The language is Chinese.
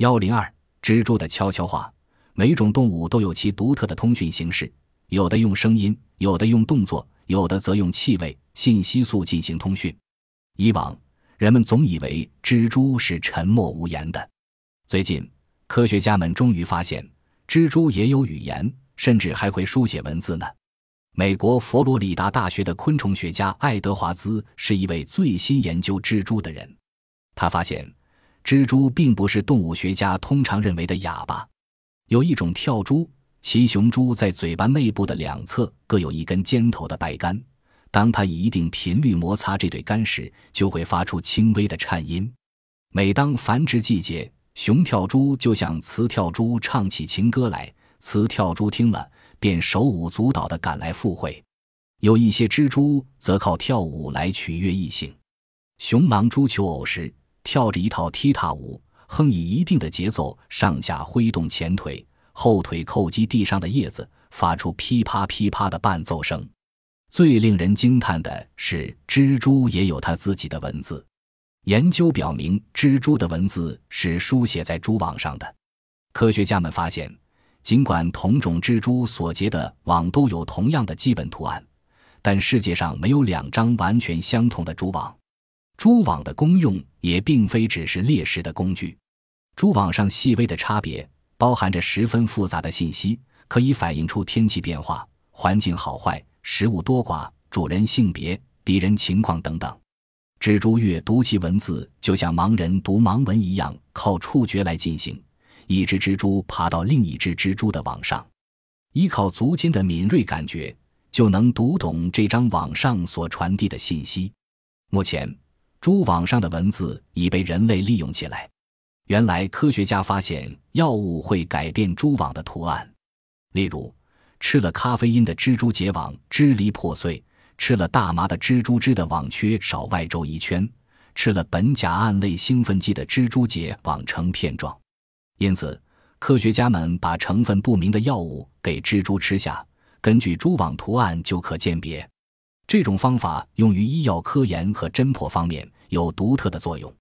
幺零二，蜘蛛的悄悄话。每种动物都有其独特的通讯形式，有的用声音，有的用动作，有的则用气味、信息素进行通讯。以往，人们总以为蜘蛛是沉默无言的。最近，科学家们终于发现，蜘蛛也有语言，甚至还会书写文字呢。美国佛罗里达大学的昆虫学家爱德华兹是一位最新研究蜘蛛的人。他发现，蜘蛛并不是动物学家通常认为的哑巴。有一种跳蛛，其雄蛛在嘴巴内部的两侧各有一根尖头的白杆。当它以一定频率摩擦这对杆时，就会发出轻微的颤音。每当繁殖季节，雄跳蛛就向雌跳蛛唱起情歌来，雌跳蛛听了便手舞足蹈地赶来赴会。有一些蜘蛛则靠跳舞来取悦异性。雄狼蛛求偶时，跳着一套踢踏舞。哼以一定的节奏，上下挥动前腿，后腿叩击地上的叶子，发出噼啪噼啪的伴奏声。最令人惊叹的是，蜘蛛也有它自己的文字。研究表明，蜘蛛的文字是书写在蛛网上的。科学家们发现，尽管同种蜘蛛所结的网都有同样的基本图案，但世界上没有两张完全相同的蛛网。蛛网的功用也并非只是猎食的工具。蛛网上细微的差别包含着十分复杂的信息，可以反映出天气变化、环境好坏、食物多寡、主人性别、敌人情况等等。蜘蛛阅读其文字，就像盲人读盲文一样，靠触觉来进行。一只蜘蛛爬到另一只蜘蛛的网上，依靠足尖的敏锐感觉，就能读懂这张网上所传递的信息。目前，蛛网上的文字已被人类利用起来。原来科学家发现药物会改变蛛网的图案，例如吃了咖啡因的蜘蛛结网支离破碎，吃了大麻的蜘蛛织的网缺少外周一圈，吃了苯甲胺类兴奋剂的蜘蛛结网成片状。因此，科学家们把成分不明的药物给蜘蛛吃下，根据蛛网图案就可鉴别。这种方法用于医药科研和侦破方面有独特的作用。